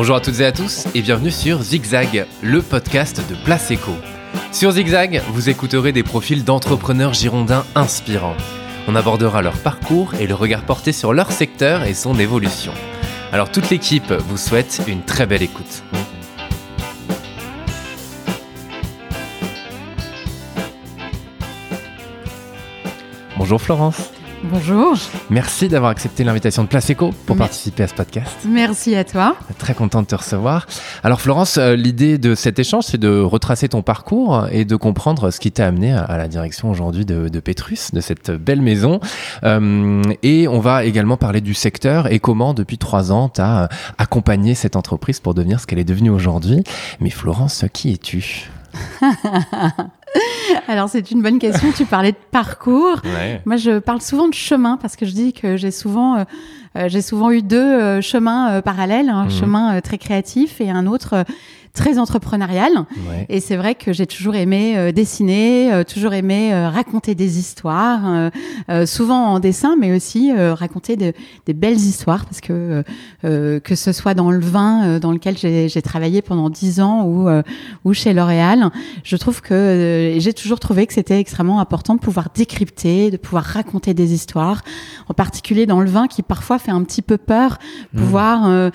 Bonjour à toutes et à tous et bienvenue sur Zigzag, le podcast de Place Eco. Sur Zigzag, vous écouterez des profils d'entrepreneurs girondins inspirants. On abordera leur parcours et le regard porté sur leur secteur et son évolution. Alors toute l'équipe vous souhaite une très belle écoute. Bonjour Florence. Bonjour. Merci d'avoir accepté l'invitation de Place Eco pour Merci. participer à ce podcast. Merci à toi. Très content de te recevoir. Alors Florence, euh, l'idée de cet échange, c'est de retracer ton parcours et de comprendre ce qui t'a amené à- la direction aujourd'hui de, de Petrus, de cette belle maison. Euh, et on va également parler du secteur et comment depuis trois ans, tu as accompagné cette entreprise pour devenir ce qu'elle est devenue aujourd'hui. Mais Florence, qui es-tu? Alors c'est une bonne question. tu parlais de parcours. ouais. Moi, je parle souvent de chemin parce que je dis que j'ai souvent, euh, j'ai souvent eu deux euh, chemins euh, parallèles, un Mhm. chemin euh, très créatif et un autre euh, très entrepreneurial. Ouais. Et c'est vrai que j'ai toujours aimé euh, dessiner, euh, toujours aimé euh, raconter des histoires, euh, euh, souvent en dessin, mais aussi euh, raconter de- des belles histoires, parce que euh, euh, que ce soit dans le vin, euh, dans lequel j'ai travaillé pendant dix ans, ou euh, ou chez L'Oréal, je trouve que euh, j'ai toujours trouvé que c'était extrêmement important de pouvoir décrypter, de pouvoir raconter des histoires, en particulier dans le vin qui parfois fait un petit peu peur, pouvoir euh,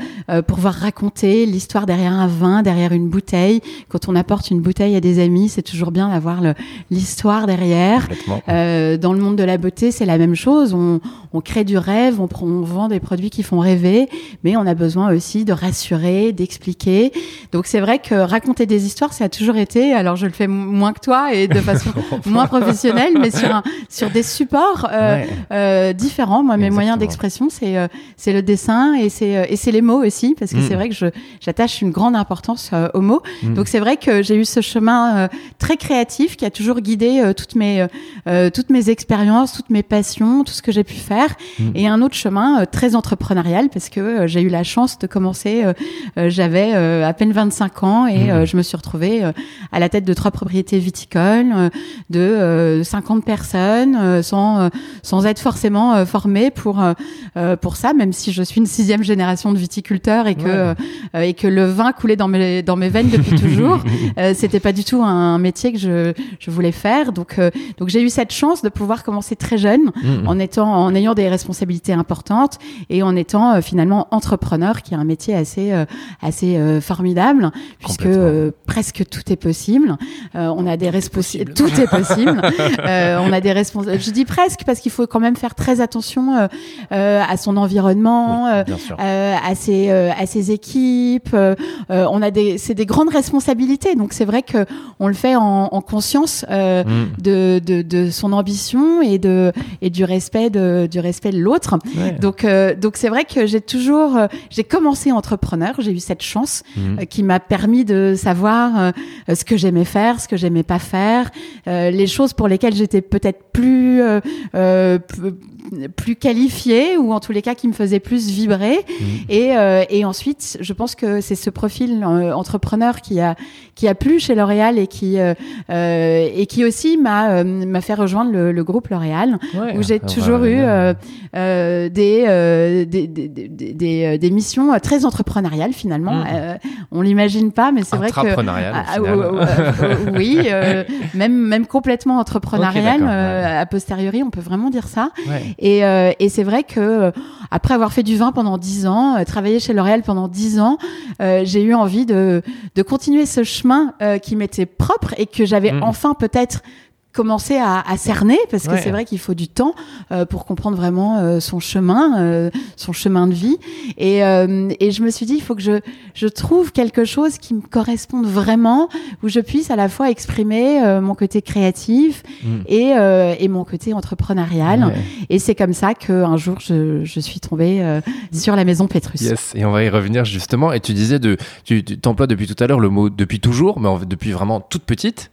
pouvoir raconter l'histoire derrière un vin, derrière une bouteille. Quand on apporte une bouteille à des amis, c'est toujours bien d'avoir l'histoire derrière. Euh, dans le monde de la beauté, c'est la même chose. On, on crée du rêve, on, vend des produits qui font rêver, mais on a besoin aussi de rassurer, d'expliquer. Donc c'est vrai que raconter des histoires, ça a toujours été. Alors je le fais moins que toi et de façon moins professionnelle, mais sur un- sur des supports euh, Ouais. euh, différents. Moi, mes Exactement. moyens d'expression, c'est euh, c'est le dessin et c'est euh, et c'est les mots aussi, parce que Mm. c'est vrai que je j'attache une grande importance euh, aux mots. Mm. Donc c'est vrai que j'ai eu ce chemin très créatif qui a toujours guidé toutes mes toutes mes expériences, toutes mes passions, tout ce que j'ai pu faire. Mm. Et un autre chemin très entrepreneurial parce que j'ai eu la chance de commencer. J'avais à peine 25 ans et Mm. je me suis retrouvée à la tête de trois propriétés viticoles, de euh, 50 personnes, sans sans être forcément formée pour pour ça, même si je suis une sixième génération de viticulteurs et que Ouais. euh, et que le vin coulait dans mes dans mes veines depuis toujours. Euh, C'était pas du tout un métier que je je voulais faire. Donc euh, donc j'ai eu cette chance de pouvoir commencer très jeune Mm. en étant en ayant des responsabilités importantes et en étant euh, finalement entrepreneur qui est un métier assez euh, assez euh, formidable puisque euh, presque tout est possible Euh, on a des responsabilités tout est possible Euh, on a des responsabilités je dis presque parce qu'il faut quand même faire très attention euh, euh, à son environnement Oui, euh, euh, à ses euh, à ses équipes on a des c'est des grandes responsabilités donc c'est vrai que on le fait en, en conscience Mm. de, de, de son ambition et de et du respect de du respect de l'autre. Ouais. Donc donc c'est vrai que j'ai toujours j'ai commencé entrepreneur, j'ai eu cette chance Mm. qui m'a permis de savoir ce que j'aimais faire, ce que j'aimais pas faire, les choses pour lesquelles j'étais peut-être plus euh, plus qualifiée ou en tous les cas qui me faisaient plus vibrer. Mm. Et, euh, et ensuite, je pense que c'est ce profil euh, entrepreneur qui a qui a plu chez L'Oréal et qui euh, euh, et qui aussi m'a euh, m'a fait rejoindre le, le groupe L'Oréal Ouais. où j'ai Ah, toujours bah, eu ouais. euh, euh, des, euh, des, des, des, des, des missions très entrepreneuriales finalement. Euh, on l'imagine pas, mais c'est vrai que ah, ah, euh, euh, oui, euh, même même complètement entrepreneurial. Ok, d'accord, euh, a posteriori, on peut vraiment dire ça. Ouais. Et, euh, et c'est vrai que euh, après avoir fait du vin pendant dix ans, euh, travaillé chez L'Oréal pendant dix ans, euh, j'ai eu envie de, de continuer ce chemin euh, qui m'était propre et que j'avais Mhm. enfin peut-être commencé à, à cerner parce que Ouais. c'est vrai qu'il faut du temps euh, pour comprendre vraiment euh, son chemin euh, son chemin de vie et, et je me suis dit il faut que je, je trouve quelque chose qui me corresponde vraiment où je puisse à la fois exprimer mon côté créatif Mm. et, et mon côté entrepreneurial Ouais. et c'est comme ça qu'un jour, je, je suis tombée euh, sur la maison Pétrus. Yes, et on va y revenir justement. Et tu disais de, tu t'emploies depuis tout à l'heure le mot depuis toujours, mais en depuis vraiment toute petite,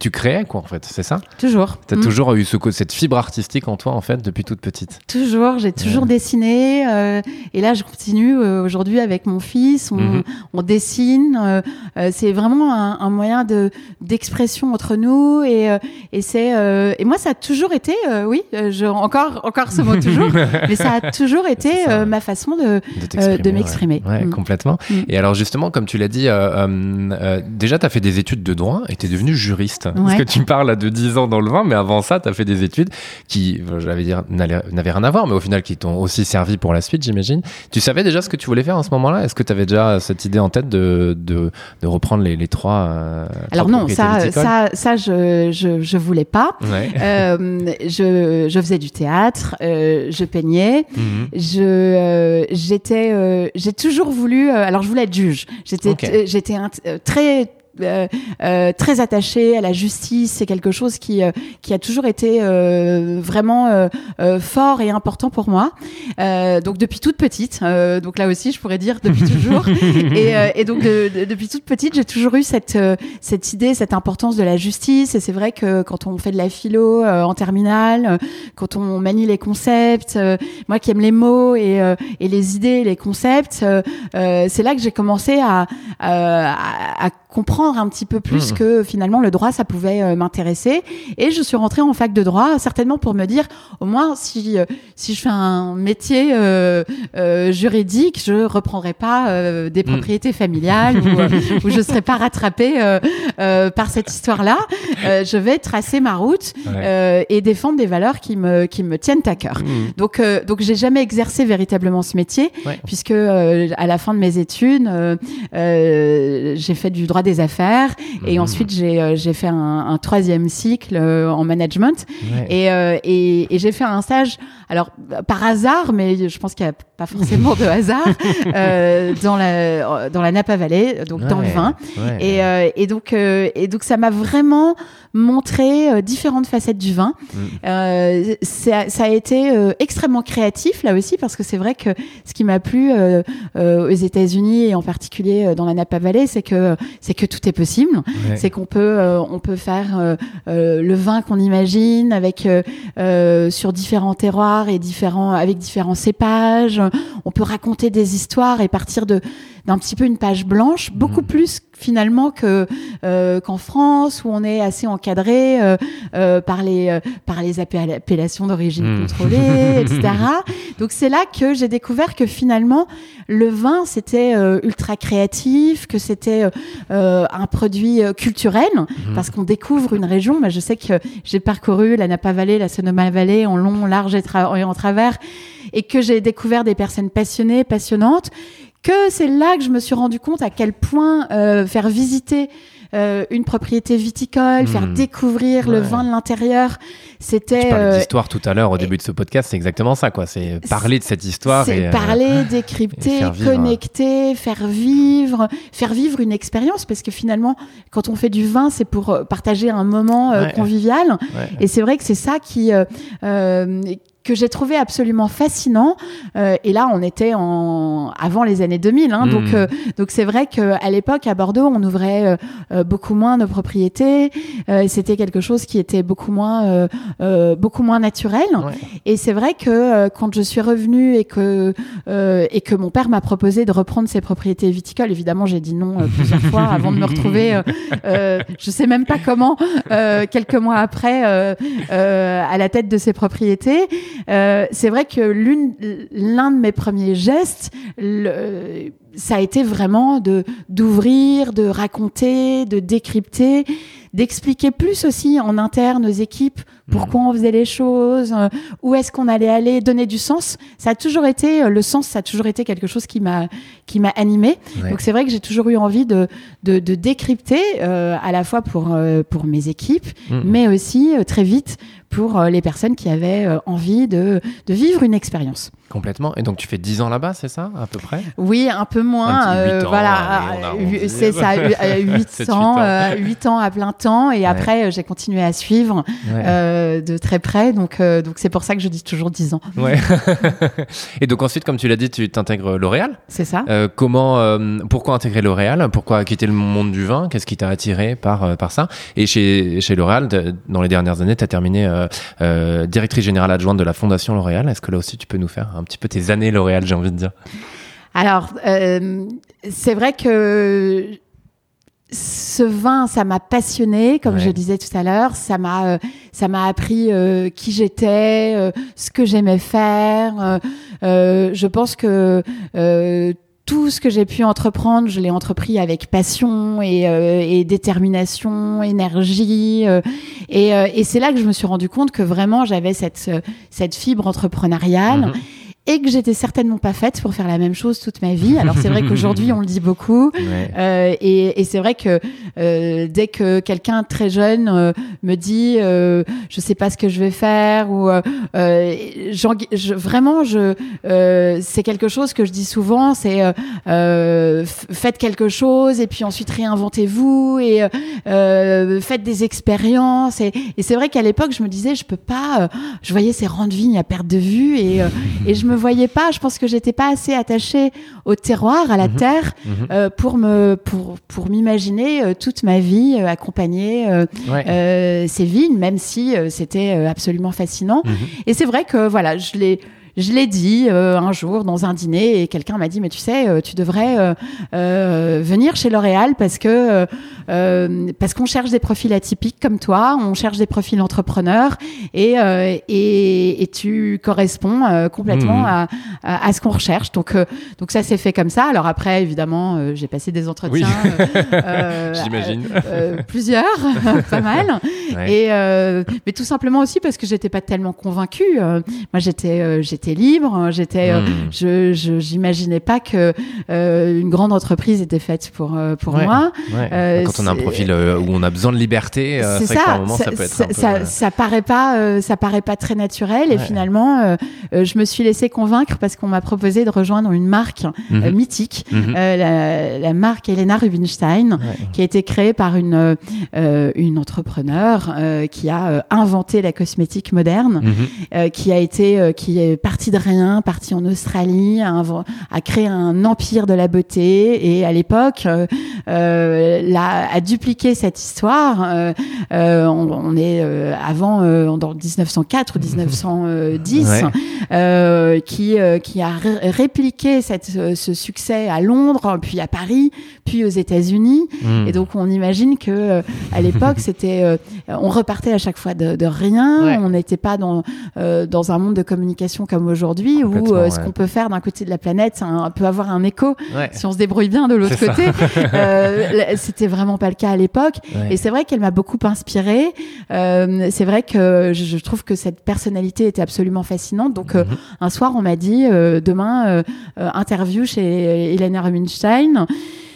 tu créais quoi en fait? Fait, c'est ça? Toujours. Tu as Mm. toujours eu ce, cette fibre artistique en toi, en fait, depuis toute petite? Toujours, j'ai toujours dessiné. euh, et là, je continue euh, aujourd'hui avec mon fils. On, Mhm. on dessine. euh, c'est vraiment un, un moyen de d'expression entre nous. Et, et c'est et moi, ça a toujours été, oui, je, encore encore ce mot toujours, mais ça a toujours été ma façon de m'exprimer. Ouais, Ouais, Mm. complètement. Mm. Et alors, justement, comme tu l'as dit, déjà, tu as fait des études de droit et tu es devenu juriste. Ouais. que tu parles là de 10 ans dans le vin, mais avant ça, tu as fait des études qui, euh, j'allais dire, n'avaient rien à voir, mais au final, qui t'ont aussi servi pour la suite, j'imagine. Tu savais déjà ce que tu voulais faire en ce moment-là? Est-ce que tu avais déjà cette idée en tête de, de, de reprendre les, les trois euh, Alors trois non, ça, ça, ça, je, je, je voulais pas. Ouais. Euh, je, je faisais du théâtre, euh, je peignais, Mhm. je, j'étais, j'ai toujours voulu. alors je voulais être juge. J'étais, j'étais très euh, euh, très attachée à la justice. C'est quelque chose qui euh, qui a toujours été euh, vraiment euh, euh, fort et important pour moi. Euh, donc depuis toute petite. euh, donc là aussi, je pourrais dire depuis toujours. et, euh, et donc de- de- depuis toute petite, j'ai toujours eu cette euh, cette idée, cette importance de la justice. Et c'est vrai que quand on fait de la philo euh, en terminale, quand on manie les concepts, euh, moi qui aime les mots et, euh, et les idées, les concepts, euh, euh, c'est là que j'ai commencé à, à, à comprendre un petit peu plus Mhm. que finalement le droit ça pouvait euh, m'intéresser et je suis rentrée en fac de droit certainement pour me dire au moins si euh, si je fais un métier euh, euh, juridique je reprendrai pas euh, des Mhm. propriétés familiales ou, ou je serai pas rattrapée euh, euh, par cette histoire là je vais tracer ma route Ouais. euh, et défendre des valeurs qui me qui me tiennent à cœur Mhm. donc, euh, donc j'ai jamais exercé véritablement ce métier, Ouais. puisque euh, à la fin de mes études, euh, euh, j'ai fait du droit des affaires et Mhm. ensuite j'ai euh, j'ai fait un, un troisième cycle euh, en management Ouais. et, euh, et, et j'ai fait un stage, alors par hasard, mais je pense qu'il n'y a pas forcément de hasard, euh, dans la dans la Napa Valley, donc dans le vin. Ouais. Et, et donc, et donc, ça m'a vraiment montré euh, différentes facettes du vin. Mm. Euh, ça, ça a été euh, extrêmement créatif là aussi parce que c'est vrai que ce qui m'a plu euh, euh, aux États-Unis et en particulier dans la Napa Valley, c'est que c'est que tout est possible. Ouais. C'est qu'on peut euh, on peut faire euh, euh, le vin qu'on imagine avec euh, euh, sur différents terroirs et différents avec différents cépages. On peut raconter des histoires et partir de d'un petit peu une page blanche, beaucoup Mhm. plus finalement que euh, qu'en France où on est assez encadré euh, euh, par les par les appella- appellations d'origine Mhm. contrôlée, etc. Donc c'est là que j'ai découvert que finalement le vin c'était ultra créatif, que c'était un produit culturel Mhm. parce qu'on découvre une région. Je sais que j'ai parcouru la Napa Valley, la Sonoma Valley en long, large et en travers, et que j'ai découvert des personnes passionnées, passionnantes. Que c'est là que je me suis rendu compte à quel point euh, faire visiter euh, une propriété viticole, faire Mhm. découvrir le vin de l'intérieur, Tu c'était parlais euh, d'histoire tout à l'heure au début de ce podcast, c'est exactement ça, quoi. C'est parler de cette histoire C'est et euh, parler, décrypter, faire vivre. connecter, faire vivre, faire vivre une expérience parce que finalement, quand on fait du vin, c'est pour euh, partager un moment Ouais. convivial. ouais. Et c'est vrai que c'est ça qui que j'ai trouvé absolument fascinant. Euh, et là, on était en avant les années 2000, hein, donc euh, donc c'est vrai que à l'époque à Bordeaux, on ouvrait euh, euh, beaucoup moins nos propriétés. Euh, C'était quelque chose qui était beaucoup moins euh, euh, beaucoup moins naturel. Ouais. Et c'est vrai que euh, quand je suis revenue et que euh, et que mon père m'a proposé de reprendre ses propriétés viticoles, évidemment j'ai dit non euh, plusieurs fois avant de me retrouver. Je sais même pas comment euh, quelques mois après euh, euh, à la tête de ses propriétés. Euh, c'est vrai que l'une l'un de mes premiers gestes, le- ça a été vraiment de d'ouvrir, de raconter, de décrypter, d'expliquer plus aussi en interne aux équipes pourquoi on faisait les choses, euh, où est-ce qu'on allait aller, donner du sens. Ça a toujours été euh, le sens, ça a toujours été quelque chose qui m'a qui m'a animé. Ouais. Donc c'est vrai que j'ai toujours eu envie de de, de décrypter euh, à la fois pour euh, pour mes équipes, Mm. mais aussi euh, très vite pour euh, les personnes qui avaient euh, envie de de vivre une expérience. Complètement. Et donc tu fais 10 ans là-bas, c'est ça, à peu près? Oui, un peu moins. voilà, c'est ça, 8 ans, 8 ans à plein temps. Et après, j'ai continué à suivre de très près. Donc, donc c'est pour ça que je dis toujours 10 ans. Ouais. et donc ensuite, comme tu l'as dit, tu t'intègres L'Oréal. C'est ça. comment, pourquoi intégrer L'Oréal? Pourquoi quitter le monde du vin? Qu'est-ce qui t'a attiré par, par ça? Et chez, chez L'Oréal, dans les dernières années, tu as terminé directrice générale adjointe de la Fondation L'Oréal. Est-ce que là aussi, tu peux nous faire un petit peu tes années L'Oréal, j'ai envie de dire Alors, euh, c'est vrai que ce vin, ça m'a passionné, comme je disais tout à l'heure. Ça m'a, euh, ça m'a appris euh, qui j'étais, ce que j'aimais faire. je pense que tout ce que j'ai pu entreprendre, je l'ai entrepris avec passion et, et détermination, énergie. et, et c'est là que je me suis rendu compte que vraiment j'avais cette, cette fibre entrepreneuriale. Mhm et que j'étais certainement pas faite pour faire la même chose toute ma vie. Alors c'est vrai qu'aujourd'hui on le dit beaucoup. Euh, et, et c'est vrai que euh, dès que quelqu'un très jeune euh, me dit euh, je sais pas ce que je vais faire ou euh, euh, je, vraiment je c'est quelque chose que je dis souvent c'est faites quelque chose et puis ensuite réinventez-vous et faites des expériences. Et, et c'est vrai qu'à l'époque je me disais je peux pas je voyais ces rangs de vigne à perte de vue et, et je me voyais pas. Je pense que j'étais pas assez attachée au terroir, à la mhm. terre, mhm. Euh, pour me pour pour m'imaginer euh, toute ma vie euh, accompagner ces vignes, même si c'était absolument fascinant. Mhm. Et c'est vrai que voilà, je l'ai je l'ai dit euh, un jour dans un dîner et quelqu'un m'a dit mais tu sais euh, tu devrais euh, venir chez L'Oréal parce que parce qu'on cherche des profils atypiques comme toi on cherche des profils entrepreneurs et et, et, tu corresponds complètement mmh. à, à, ce qu'on recherche. Donc donc ça s'est fait comme ça. Alors après évidemment j'ai passé des entretiens j'imagine. plusieurs pas mal. Et mais tout simplement aussi parce que j'étais pas tellement convaincue moi j'étais j'étais libre. Hein, j'étais, euh, hmm. je, j'imaginais pas que euh, une grande entreprise était faite pour euh, pour moi. Quand on a un profil où on a besoin de liberté, c'est ça. moment, ça, peut être ça, ça, paraît pas, ça paraît pas très naturel. Et finalement, je me suis laissé convaincre parce qu'on m'a proposé de rejoindre une marque mhm. mythique, mhm. la, marque Elena Rubinstein, qui a été créée par une une entrepreneur qui a inventé la cosmétique moderne, mhm. qui a été qui est parti de rien, parti en Australie, a, a créé un empire de la beauté et à l'époque euh, euh a dupliqué cette histoire. Euh, euh on, on, est avant dans 1904 ou 1910, qui qui a répliqué cette, ce succès à Londres, puis à Paris, puis aux États-Unis. Hmm. Et donc on imagine que à l'époque c'était on repartait à chaque fois de, de rien. On n'était pas dans dans un monde de communication comme aujourd'hui où euh, ce qu'on peut faire d'un côté de la planète ça peut avoir un écho si on se débrouille bien de l'autre côté. euh, C'était vraiment pas le cas à l'époque. Et c'est vrai qu'elle m'a beaucoup inspirée. Euh, c'est vrai que je, trouve que cette personnalité était absolument fascinante. Donc euh, mhm. un soir, on m'a dit demain interview chez Elena Rubinstein.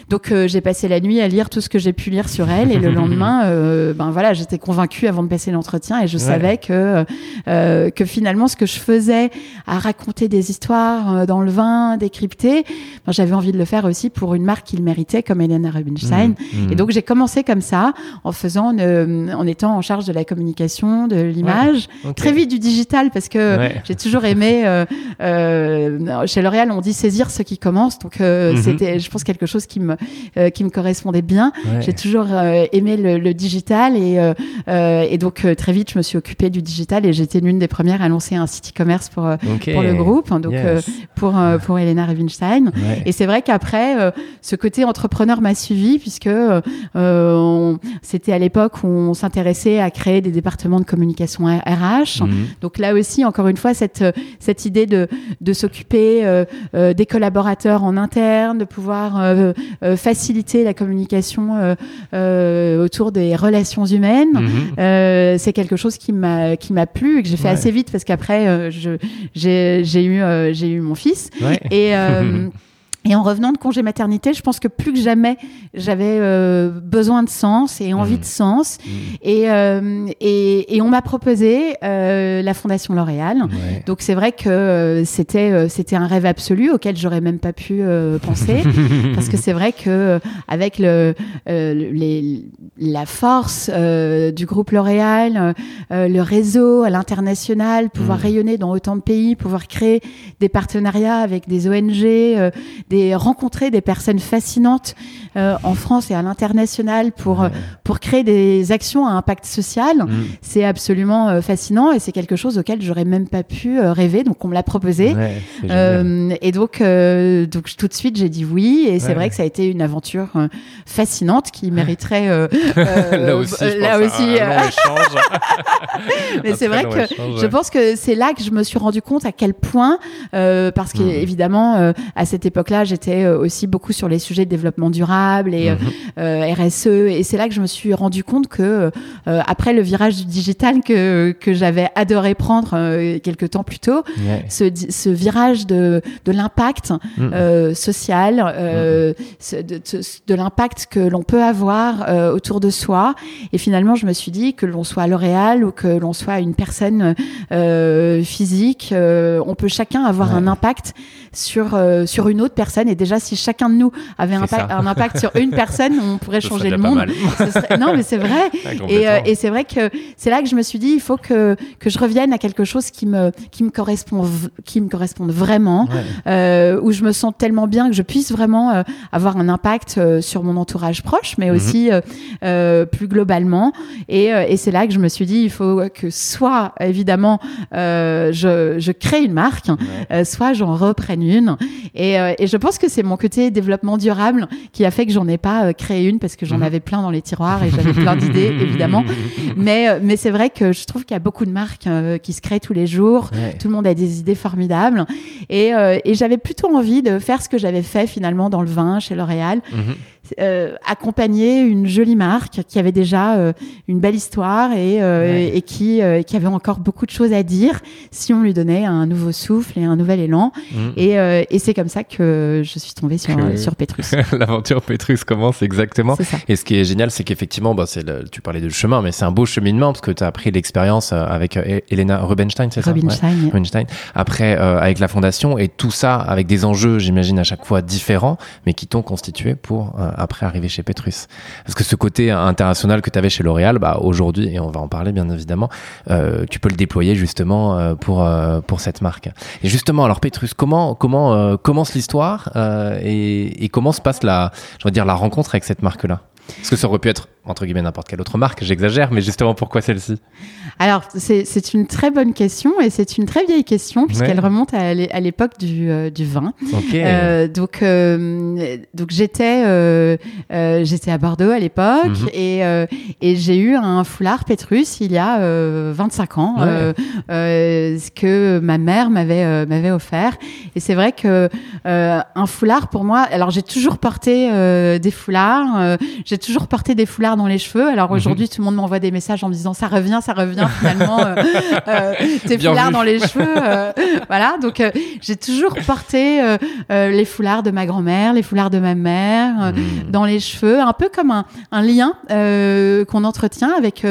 Donc euh, j'ai passé la nuit à lire tout ce que j'ai pu lire sur elle et le lendemain, euh, ben voilà, j'étais convaincue avant de passer l'entretien et je savais que euh, que finalement ce que je faisais à raconter des histoires dans le vin, décrypter, ben, j'avais envie de le faire aussi pour une marque qu'il méritait comme Elena Rubinstein. Mmh, mmh. Et donc j'ai commencé comme ça en faisant, en étant en charge de la communication, de l'image, très vite du digital parce que j'ai toujours aimé. chez L'Oréal, on dit saisir ce qui commence, donc mmh. c'était, je pense, quelque chose qui me euh, qui me correspondait bien. J'ai toujours euh, aimé le, digital et, euh, et donc très vite je me suis occupée du digital et j'étais l'une des premières à lancer un site e-commerce pour pour le groupe, donc pour pour Elena Rubinstein. Et c'est vrai qu'après ce côté entrepreneur m'a suivi puisque c'était à l'époque où on s'intéressait à créer des départements de communication RH. Mhm. Donc là aussi, encore une fois, cette cette idée de de s'occuper des collaborateurs en interne, de pouvoir euh, faciliter la communication euh, euh, autour des relations humaines. Mhm. c'est quelque chose qui m'a qui m'a plu et que j'ai fait assez vite parce qu'après je j'ai j'ai eu j'ai eu mon fils et Et en revenant de congé maternité, je pense que plus que jamais, j'avais euh, besoin de sens et envie Mmh. de sens. Mmh. Et, euh, et, et on m'a proposé euh, la Fondation L'Oréal. Ouais. Donc c'est vrai que euh, c'était euh, c'était un rêve absolu auquel j'aurais même pas pu euh, penser parce que c'est vrai que avec le euh, les, la force euh, du groupe L'Oréal, euh, le réseau à l'international, pouvoir Mm. rayonner dans autant de pays, pouvoir créer des partenariats avec des ONG, euh, des rencontrer des personnes fascinantes euh, en France et à l'international pour Ouais. pour créer des actions à impact social. Mmh. C'est absolument euh, fascinant et c'est quelque chose auquel j'aurais même pas pu euh, rêver. Donc on me l'a proposé. Ouais. Euh, et donc, euh, donc tout de suite, j'ai dit oui. Et c'est Ouais. vrai que ça a été une aventure euh, fascinante qui mériterait euh, euh, là aussi, je là pense, aussi, un euh, long échange. mais c'est vrai que échange, je pense que c'est là que je me suis rendu compte à quel point, euh, parce Mhm. qu'évidemment, euh, à cette époque-là, j'étais euh, aussi beaucoup sur les sujets de développement durable et Mhm. euh, RSE. Et c'est là que je me suis rendu compte que, euh, après le virage du digital que, que j'avais adoré prendre euh, quelques temps plus tôt, ce, ce virage de, de l'impact euh, social, euh, ce- de, de- de l'impact que l'on peut avoir euh, autour de soi. Et finalement, je me suis dit que l'on soit L'Oréal ou que l'on soit une personne euh, physique, euh, on peut chacun avoir Ouais. un impact sur euh, sur une autre personne. Et déjà, si chacun de nous avait un, impact- ça. un impact sur une personne, on pourrait changer le monde. serait- Non, mais c'est vrai. Et, euh, et c'est vrai que c'est là que je me suis dit, il faut que, que je revienne à quelque chose qui me, qui me, correspond, qui me corresponde vraiment, Ouais. euh, où je me sens tellement bien que je puisse vraiment euh, avoir un impact sur mon entourage proche, mais Mhm. aussi plus globalement. Et, et c'est là que je me suis dit, il faut que soit, évidemment, je, je crée une marque, Ouais. soit j'en reprenne une. Et, et je pense que c'est mon côté développement durable qui a fait que j'en ai pas euh, créé une parce que j'en Mhm. avais plein dans les tiroirs et j'avais plein d'idées, évidemment. Mais, euh, mais c'est vrai que je trouve qu'il y a beaucoup de marques euh, qui se créent tous les jours. Ouais. Tout le monde a des idées formidables. Et, et j'avais plutôt envie de faire ce que j'avais fait finalement dans le vin chez L'Oréal, Mhm. Euh, accompagner une jolie marque qui avait déjà euh, une belle histoire et, euh, Ouais. et qui, qui avait encore beaucoup de choses à dire si on lui donnait un nouveau souffle et un nouvel élan. Mhm. Et, et c'est comme ça que je suis tombée sur, Que- sur Petrus. L'aventure Petrus commence exactement. Ça. Et ce qui est génial, c'est qu'effectivement, bah, le- tu parlais de chemin, mais c'est un beau cheminement parce que tu as appris l'expérience avec Elena Rubinstein, c'est ça? Ouais. Rubinstein. Après, avec la fondation et tout ça avec des enjeux, j'imagine, à chaque fois différents, mais qui t'ont constitué pour euh, après arriver chez Petrus. Parce que ce côté international que tu avais chez L'Oréal, bah, aujourd'hui, et on va en parler bien évidemment, euh, tu peux le déployer justement euh, pour, euh, pour cette marque. Et justement, alors Petrus, comment, comment euh, commence l'histoire euh, et, et comment se passe la, je dire, la rencontre avec cette marque-là? Parce que ça aurait pu être, entre guillemets, n'importe quelle autre marque, j'exagère, mais justement, pourquoi celle-ci? Alors, c'est une très bonne question et c'est une très vieille question puisqu'elle Ouais. remonte à l'é- à l'époque du, euh, du vin. Euh, donc, euh, donc j'étais j'étais à Bordeaux à l'époque Mhm. et, et j'ai eu un foulard Petrus il y a euh, 25 ans, Ouais. ce que ma mère m'avait m'avait offert. Et c'est vrai que euh, un foulard pour moi, alors j'ai toujours porté des foulards, j'ai toujours porté des foulards dans les cheveux. Alors Mhm. aujourd'hui, tout le monde m'envoie des messages en me disant ça revient, ça revient finalement, euh, euh, tes foulards vu. dans les cheveux. euh, voilà, donc j'ai toujours porté les foulards de ma grand-mère, les foulards de ma mère. Hmm. dans les cheveux, un peu comme un, un lien qu'on entretient avec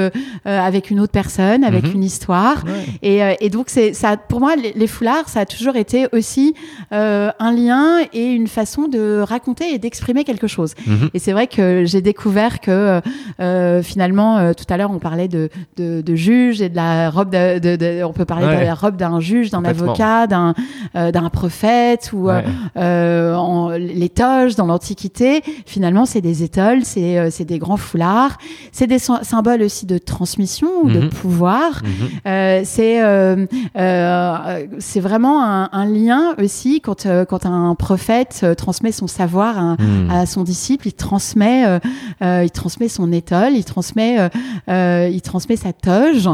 avec une autre personne, avec Mhm. une histoire. Ouais. Et, et donc c'est ça, pour moi, les, les foulards, ça a toujours été aussi un lien et une façon de raconter et d'exprimer quelque chose. Mhm. Et c'est vrai que j'ai découvert que euh, finalement, euh, tout à l'heure, on parlait de, de, de juge et de la robe, de, on peut parler Ouais. de la robe d'un juge, d'un avocat, d'un euh, d'un prophète ou euh, Ouais. euh, en, les toges dans l'Antiquité. Finalement, c'est des étoiles, c'est euh, c'est des grands foulards, c'est des sy- symboles aussi de transmission ou de Mhm. pouvoir. Mhm. Euh, c'est euh, euh, c'est vraiment un, un lien aussi quand euh, quand un prophète euh, transmet son savoir à, Hmm. à son disciple, il transmet euh, il transmet son étole, il transmet, il transmet sa toge.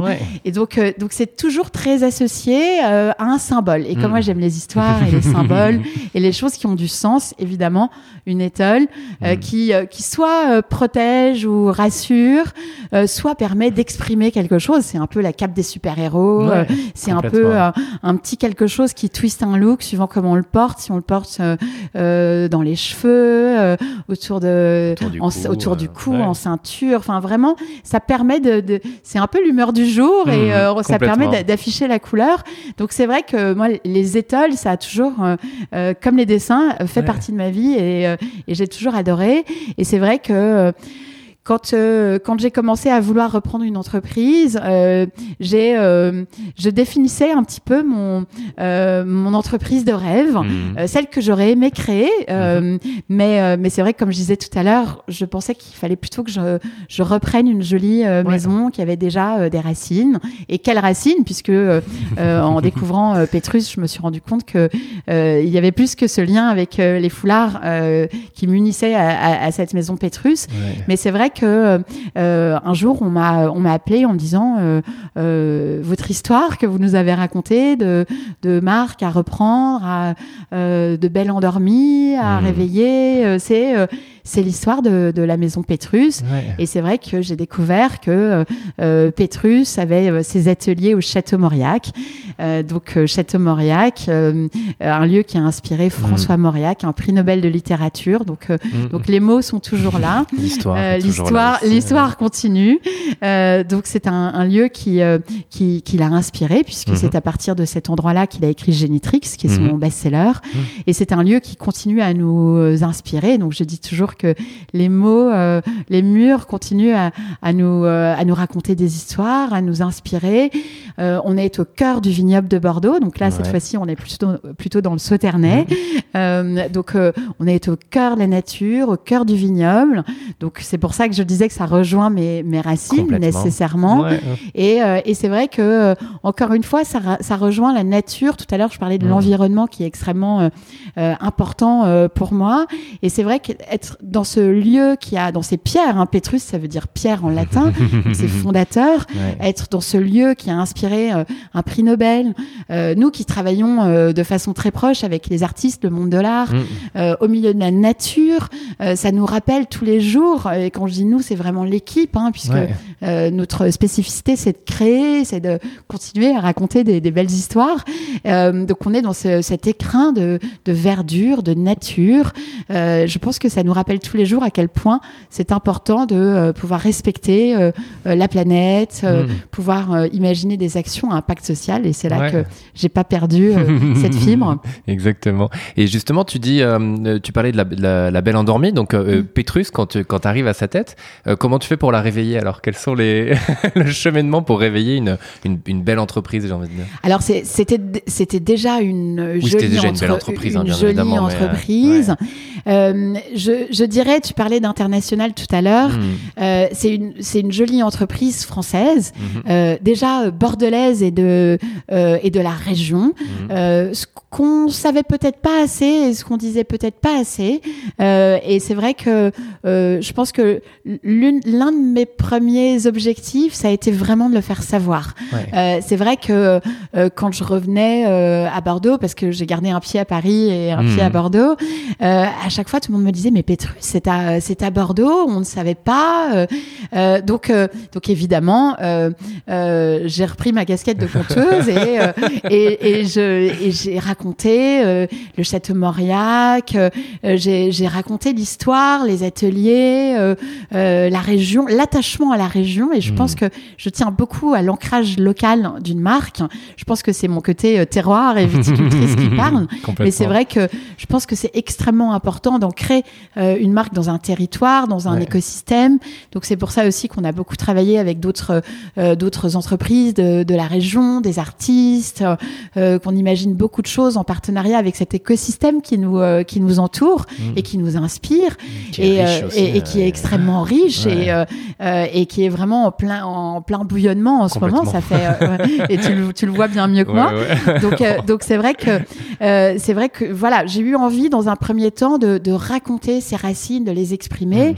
Et donc, donc c'est toujours très associé à un symbole. Et comme mm. moi j'aime les histoires et les symboles et les choses qui ont du sens, évidemment, une étole mm. qui, qui soit protège ou rassure, soit permet d'exprimer quelque chose. C'est un peu la cape des super-héros. c'est un peu un petit quelque chose qui twiste un look suivant comment on le porte. Si on le porte dans les cheveux, autour de, autour du cou, en, ceinture. Enfin, vraiment, ça permet de, c'est un peu l'humeur du jour et mmh, ça permet d'afficher la couleur. Donc c'est vrai que moi, les étoiles, ça a toujours, comme les dessins, fait partie de ma vie et, et j'ai toujours adoré. Et c'est vrai que quand euh, quand j'ai commencé à vouloir reprendre une entreprise, euh, j'ai euh, je définissais un petit peu mon mon entreprise de rêve, mmh. celle que j'aurais aimé créer. Mmh. Mais mais c'est vrai que comme je disais tout à l'heure, je pensais qu'il fallait plutôt que je je reprenne une jolie maison qui avait déjà des racines. Et quelles racines? Puisque en découvrant Petrus, je me suis rendu compte que il y avait plus que ce lien avec les foulards qui m'unissaient à, à, cette maison Petrus. Mais c'est vrai que que euh, un jour on m'a on m'a appelé en me disant euh, euh, votre histoire que vous nous avez racontée de de Marc à reprendre, à de Belle endormie à mmh. réveiller, c'est c'est l'histoire de, de, la maison Pétrus. Et c'est vrai que j'ai découvert que euh, euh Pétrus avait euh, ses ateliers au Château Mauriac. Euh, donc Château Mauriac, un lieu qui a inspiré mm. François Mauriac, un prix Nobel de littérature. Donc, mm. donc les mots sont toujours là. l'histoire, l'histoire, l'histoire continue. donc c'est un, un, lieu qui, qui, qui l'a inspiré puisque mm-hmm. c'est à partir de cet endroit-là qu'il a écrit Génitrix, qui est son best-seller. Et c'est un lieu qui continue à nous inspirer. Donc je dis toujours que les mots, euh, les murs continuent à, nous, euh, à nous raconter des histoires, à nous inspirer. Euh, on est au cœur du vignoble de Bordeaux, donc là cette fois-ci on est plutôt plutôt dans le Sauternais. Mmh. donc on est au cœur de la nature, au cœur du vignoble. Donc c'est pour ça que je disais que ça rejoint mes, mes racines nécessairement. Et, et c'est vrai que encore une fois ça, ça rejoint la nature. Tout à l'heure je parlais de mmh. l'environnement qui est extrêmement important pour moi. Et c'est vrai qu'être dans ce lieu qui a, dans ces pierres, hein, Petrus, ça veut dire pierre en latin, c'est fondateur, être dans ce lieu qui a inspiré euh, un prix Nobel. Euh, nous qui travaillons euh, de façon très proche avec les artistes, le monde de l'art, mm. au milieu de la nature, ça nous rappelle tous les jours, et quand je dis nous, c'est vraiment l'équipe, hein, puisque notre spécificité, c'est de créer, c'est de continuer à raconter des, des belles histoires. donc on est dans ce, cet écrin de, de verdure, de nature. je pense que ça nous rappelle tous les jours à quel point c'est important de euh, pouvoir respecter euh, euh, la planète, hmm. pouvoir imaginer des actions à impact social. Et c'est là que j'ai pas perdu cette fibre. Exactement. Et justement, tu dis, tu parlais de la, belle endormie. Donc, hmm. Pétrus, quand tu quand arrives à sa tête, comment tu fais pour la réveiller Alors, quels sont les le cheminement pour réveiller une, une, belle entreprise, j'ai envie de dire? Alors, c'était c'était déjà une jolie, déjà une belle entreprise, hein, une jolie entreprise. je, je dirais, tu parlais d'international tout à l'heure, hmm. euh, c'est une, une jolie entreprise française, hmm. euh, déjà euh, bordelaise et de, et de la région. Hmm. ce qu'on savait peut-être pas assez et ce qu'on disait peut-être pas assez. et c'est vrai que je pense que l'un de mes premiers objectifs, ça a été vraiment de le faire savoir. c'est vrai que quand je revenais à Bordeaux, parce que j'ai gardé un pied à Paris et un pied à Bordeaux, à chaque fois tout le monde me disait mais C'est à, c'est à Bordeaux, on ne savait pas. Euh, euh, donc, euh, donc évidemment, j'ai repris ma casquette de conteuse et, et, et, je, et j'ai raconté le château Mauriac, j'ai, j'ai raconté l'histoire, les ateliers, la région, l'attachement à la région. Et je pense hmm. que je tiens beaucoup à l'ancrage local d'une marque. Je pense que c'est mon côté terroir et viticultrice qui parle. Mais c'est vrai que je pense que c'est extrêmement important d'ancrer une marque dans un territoire, dans un écosystème. Donc c'est pour ça aussi qu'on a beaucoup travaillé avec d'autres euh, d'autres entreprises de, de, la région, des artistes, euh, qu'on imagine beaucoup de choses en partenariat avec cet écosystème qui nous euh, qui nous entoure mmh. et qui nous inspire et, et, qui est extrêmement riche et et qui est vraiment en plein en plein bouillonnement en ce moment. Ça fait et tu le, tu le vois bien mieux que moi. donc donc c'est vrai que c'est vrai que voilà j'ai eu envie dans un premier temps de, de raconter ces racines, de les exprimer. Mm.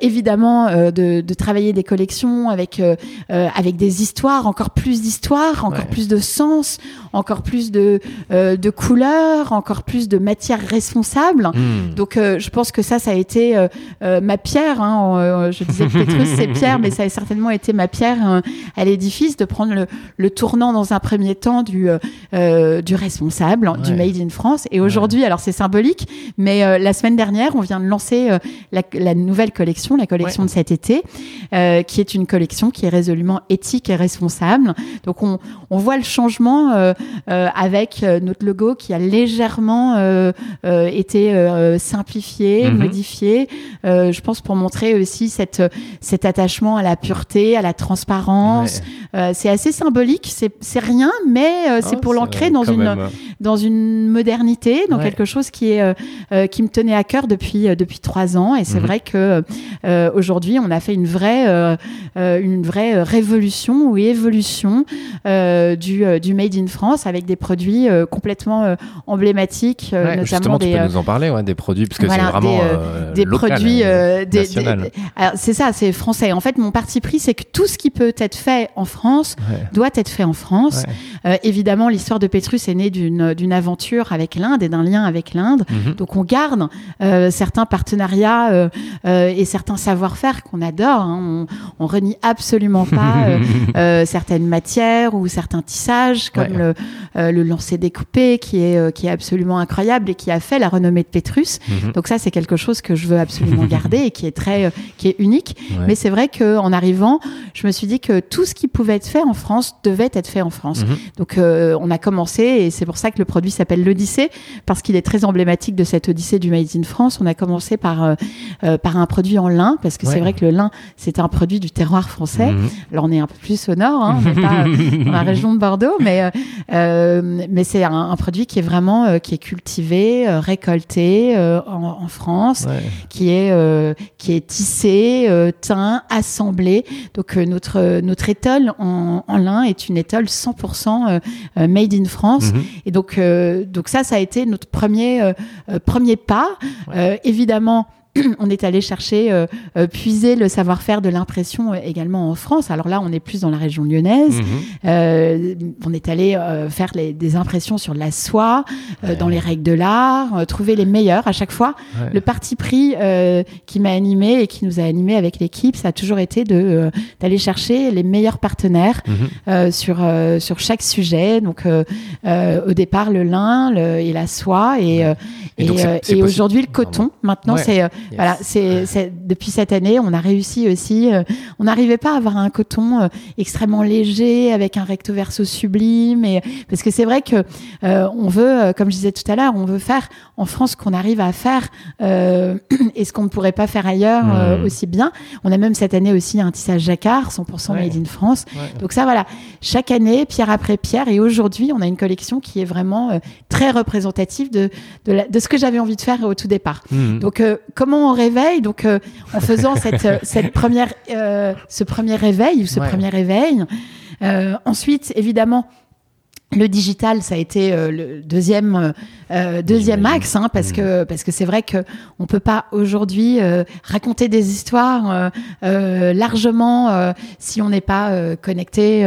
Évidemment de, de, travailler des collections avec avec des histoires, encore plus d'histoires, encore plus de sens, encore plus de de couleurs, encore plus de matières responsables. Hmm. Donc je pense que ça, ça a été ma pierre. Hein, je disais que Petrus c'est pierre, mais ça a certainement été ma pierre à l'édifice de prendre le, le, tournant dans un premier temps du du responsable, du Made in France. Et aujourd'hui, alors c'est symbolique, mais euh, la semaine dernière, on vient de lancer euh, la, nouvelle collection, la collection de cet été, euh, qui est une collection qui est résolument éthique et responsable. Donc on, on voit le changement avec notre logo qui a légèrement été simplifié, mhm. modifié. je pense pour montrer aussi cette, cet attachement à la pureté, à la transparence. c'est assez symbolique, c'est rien, mais c'est oh, pour l'ancrer dans une dans une modernité, dans quelque chose qui est euh, euh, qui me tenait à cœur depuis euh, depuis trois ans. Et c'est mhm. vrai que aujourd'hui, on a fait une vraie une vraie révolution ou évolution du du made in France avec des produits complètement emblématiques, notamment justement, des. Tu peux nous en parler, ouais, des produits parce que c'est vraiment des, des produits des, c'est ça, c'est français. En fait, mon parti pris, c'est que tout ce qui peut être fait en France doit être fait en France. évidemment, l'histoire de Petrus est née d'une d'une aventure avec l'Inde et d'un lien avec l'Inde. Mhm. Donc on garde euh, certains partenariats euh, euh, et certains savoir-faire qu'on adore. Hein. On, on, renie absolument pas certaines matières ou certains tissages comme le, le lancer découpé qui est qui est absolument incroyable et qui a fait la renommée de Petrus. Mhm. Donc ça c'est quelque chose que je veux absolument garder et qui est très qui est unique. Mais c'est vrai que en arrivant, je me suis dit que tout ce qui pouvait être fait en France devait être fait en France. Mhm. Donc on a commencé et c'est pour ça que le produit s'appelle l'Odyssée parce qu'il est très emblématique de cette Odyssée du Made in France. On a commencé par euh, euh, par un produit en lin parce que c'est vrai que le lin c'est un produit du terroir français. Mhm. Alors on est un peu plus au nord, hein, on n'est pas dans la région de Bordeaux, mais euh, mais c'est un, produit qui est vraiment qui est cultivé, récolté en, France, qui est qui est tissé, teint, assemblé. Donc notre notre étole en, en lin est une étole 100% made in France. Mhm. Et donc euh, donc ça, ça a été notre premier euh, euh, premier pas. évidemment, on est allé chercher, euh, euh, puiser le savoir-faire de l'impression euh, également en France. Alors là, on est plus dans la région lyonnaise. Mhm. on est allé faire des impressions sur la soie, dans les règles de l'art, trouver les meilleurs à chaque fois. Le parti pris qui m'a animé et qui nous a animé avec l'équipe, ça a toujours été de d'aller chercher les meilleurs partenaires mhm. sur sur chaque sujet. Donc au départ le lin et la soie et et, et aujourd'hui le coton. Maintenant c'est voilà, c'est depuis cette année, on a réussi aussi. Euh, on n'arrivait pas à avoir un coton euh, extrêmement léger avec un recto verso sublime, et parce que c'est vrai que euh, on veut, comme je disais tout à l'heure, on veut faire en France qu'on arrive à faire et ce qu'on ne pourrait pas faire ailleurs mmh. aussi bien. On a même cette année aussi un tissage jacquard, 100% made in France. Donc ça, voilà, chaque année, pierre après pierre, et aujourd'hui, on a une collection qui est vraiment très représentative de de, de ce que j'avais envie de faire au tout départ. Mmh. Donc comment on réveille. Donc, euh, en faisant cette, euh, cette première, euh, ce premier réveil ou ce premier réveil. ensuite, évidemment, le digital, ça a été le deuxième euh, deuxième axe, hein, parce que parce que c'est vrai que on peut pas aujourd'hui euh, raconter des histoires euh, largement si on n'est pas connecté,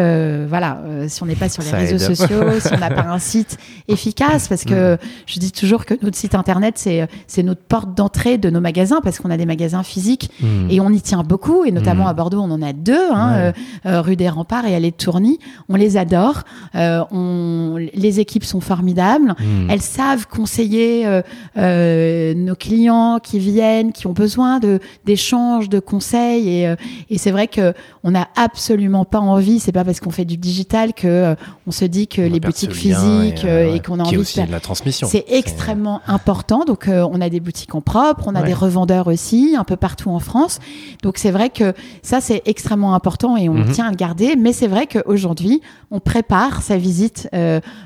voilà, si on n'est pas sur les réseaux sociaux, si on n'a pas un site efficace, parce que mm. je dis toujours que notre site internet c'est c'est notre porte d'entrée de nos magasins, parce qu'on a des magasins physiques mm. et on y tient beaucoup, et notamment mm. à Bordeaux on en a deux, hein, rue des Remparts et allée de Tourny, on les adore, on les équipes sont formidables, elles savent conseiller euh, euh, nos clients qui viennent, qui ont besoin de d'échanges, de conseils. Et, euh, et c'est vrai que on n'a absolument pas envie. C'est pas parce qu'on fait du digital que on se dit que les boutiques physiques et, qu'on a envie aussi de la transmission. C'est extrêmement important. Donc on a des boutiques en propre, on a des revendeurs aussi un peu partout en France. Donc c'est vrai que ça c'est extrêmement important et on mhm. tient à le garder. Mais c'est vrai qu'aujourd'hui on prépare sa visite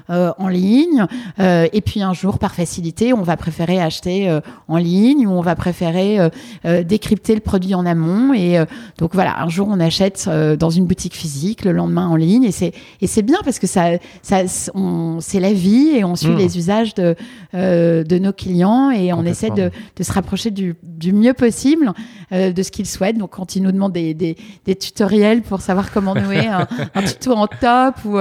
en ligne. et puis un jour, par facilité, on va préférer acheter en ligne ou on va préférer décrypter le produit en amont. Et donc voilà, un jour on achète dans une boutique physique, le lendemain en ligne. Et c'est et c'est bien parce que ça, ça c'est la vie et on suit mmh. les usages de de nos clients et on essaie de, de se rapprocher du, du mieux possible de ce qu'ils souhaitent. Donc quand ils nous demandent des, des, des tutoriels pour savoir comment nouer un, un tuto en top, ou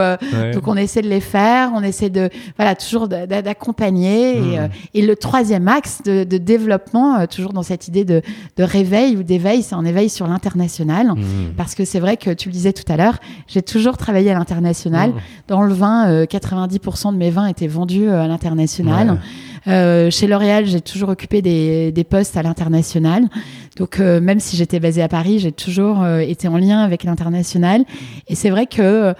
donc on essaie de les faire, on essaie de voilà toujours d'accompagner. Et, mmh. et, le troisième axe de, de développement, toujours dans cette idée de, de réveil ou d'éveil, c'est un éveil sur l'international, mmh. parce que c'est vrai que tu le disais tout à l'heure, j'ai toujours travaillé à l'international. Mmh. Dans le vin, 90% de mes vins étaient vendus à l'international. Euh, chez L'Oréal, j'ai toujours occupé des, des postes à l'international. Donc, euh, même si j'étais basée à Paris, j'ai toujours euh, été en lien avec l'international. Et c'est vrai que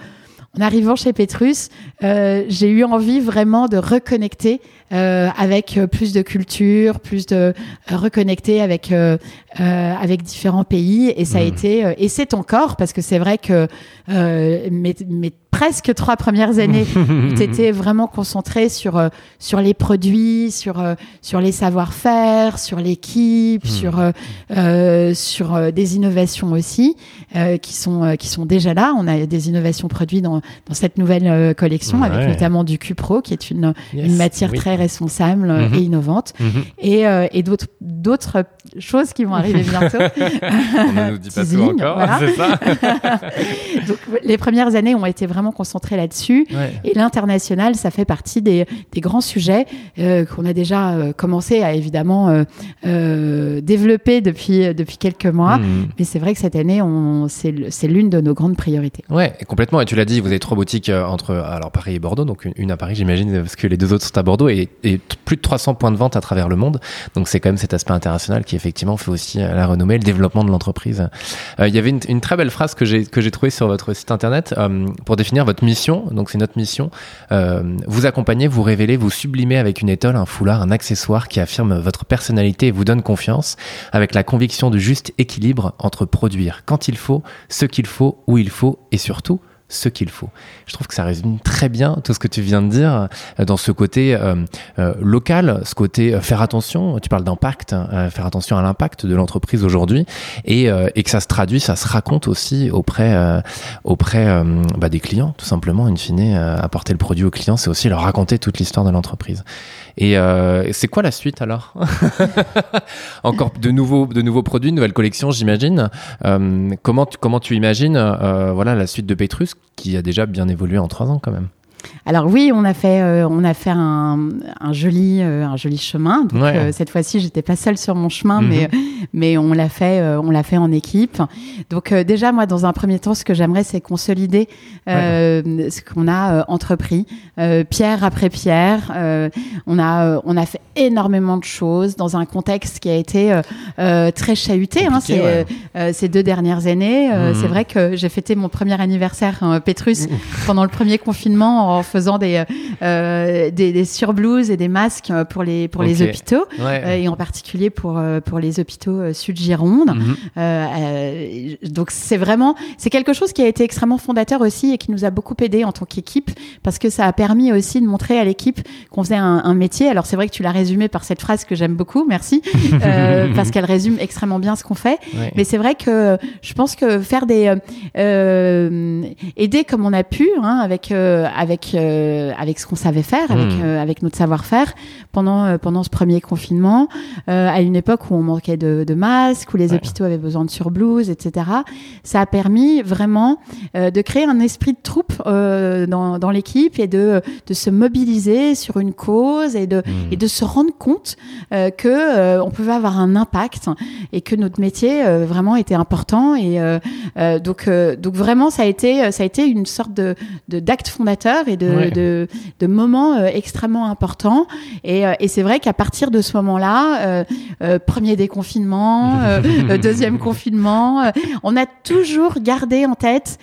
en arrivant chez Petrus, euh, j'ai eu envie vraiment de reconnecter euh, avec plus de culture, plus de euh, reconnecter avec euh, avec différents pays. Et ça a mmh. été et c'est encore parce que c'est vrai que mes, mes presque trois premières années étaient vraiment concentrées sur sur les produits, sur sur les savoir-faire, sur l'équipe, mmh. sur sur des innovations aussi qui sont qui sont déjà là. On a des innovations produites dans dans cette nouvelle collection avec notamment du Cupro qui est une une matière très responsable mhm. et innovante. Mhm. Et, euh, et d'autres, d'autres choses qui vont arriver bientôt. On ne nous dit pas tout encore, c'est ça. Donc, les premières années ont été vraiment concentrées là-dessus. Et l'international, ça fait partie des, des grands sujets euh, qu'on a déjà euh, commencé à évidemment développer depuis, depuis quelques mois. Mhm. Mais c'est vrai que cette année, on, c'est, c'est l'une de nos grandes priorités. Ouais, complètement. Et tu l'as dit, vous avez trois boutiques entre alors Paris et Bordeaux, donc une, une à Paris, j'imagine, parce que les deux autres sont à Bordeaux. Et et plus de 300 points de vente à travers le monde. Donc c'est quand même cet aspect international qui effectivement fait aussi euh, la renommée, le développement de l'entreprise. Euh, il y avait une, très belle phrase que j'ai que j'ai trouvée sur votre site internet euh, pour définir votre mission. Donc c'est notre mission. Vous accompagner, vous révéler, vous sublimer avec une étole, un foulard, un accessoire qui affirme votre personnalité et vous donne confiance, avec la conviction du juste équilibre entre produire quand il faut, ce qu'il faut, où il faut et surtout ce qu'il faut. Je trouve que ça résume très bien tout ce que tu viens de dire euh, dans ce côté euh, euh, local, ce côté faire attention, tu parles d'impact, hein, faire attention à l'impact de l'entreprise aujourd'hui et, et, que ça se traduit, ça se raconte aussi auprès, auprès bah, des clients, tout simplement, in fine, apporter le produit aux clients, c'est aussi leur raconter toute l'histoire de l'entreprise. Et c'est quoi la suite alors Encore de nouveaux, de nouveaux produits, de nouvelles collections, j'imagine. comment, tu, comment tu imagines voilà, la suite de Petrus qui a déjà bien évolué en trois ans quand même. Alors oui, on a fait, euh, on a fait un, un joli, euh, un joli chemin. Donc euh, cette fois-ci, j'étais pas seule sur mon chemin, mhm. mais mais on l'a fait, on l'a fait en équipe. Donc déjà, moi, dans un premier temps, ce que j'aimerais, c'est consolider ce qu'on a entrepris, pierre après pierre. on a, on a fait énormément de choses dans un contexte qui a été très chahuté hein, ces, ces, deux dernières années. Mhm. C'est vrai que j'ai fêté mon premier anniversaire hein, Petrus pendant le premier confinement en faisant des, euh, des, des, surblouses et des masques pour les, pour les hôpitaux, euh, et en particulier pour, euh, pour les hôpitaux Sud-Gironde. Mhm. donc c'est vraiment, c'est quelque chose qui a été extrêmement fondateur aussi et qui nous a beaucoup aidé en tant qu'équipe, parce que ça a permis aussi de montrer à l'équipe qu'on faisait un, un, métier. Alors c'est vrai que tu l'as résumé par cette phrase que j'aime beaucoup, merci, parce qu'elle résume extrêmement bien ce qu'on fait. Mais c'est vrai que je pense que faire des... aider comme on a pu, hein, avec, avec euh, avec ce qu'on savait faire, avec hmm. euh, avec notre savoir-faire pendant euh, pendant ce premier confinement, à une époque où on manquait de, de masques, où les hôpitaux avaient besoin de surblouses, etc. Ça a permis vraiment de créer un esprit de troupe dans dans l'équipe et de de se mobiliser sur une cause et de hmm. et de se rendre compte que on pouvait avoir un impact et que notre métier vraiment était important et donc donc vraiment ça a été ça a été une sorte de d'acte fondateur de, de, moments euh, extrêmement importants. Et, euh, et c'est vrai qu'à partir de ce moment-là, euh, premier déconfinement, deuxième confinement, on a toujours gardé en tête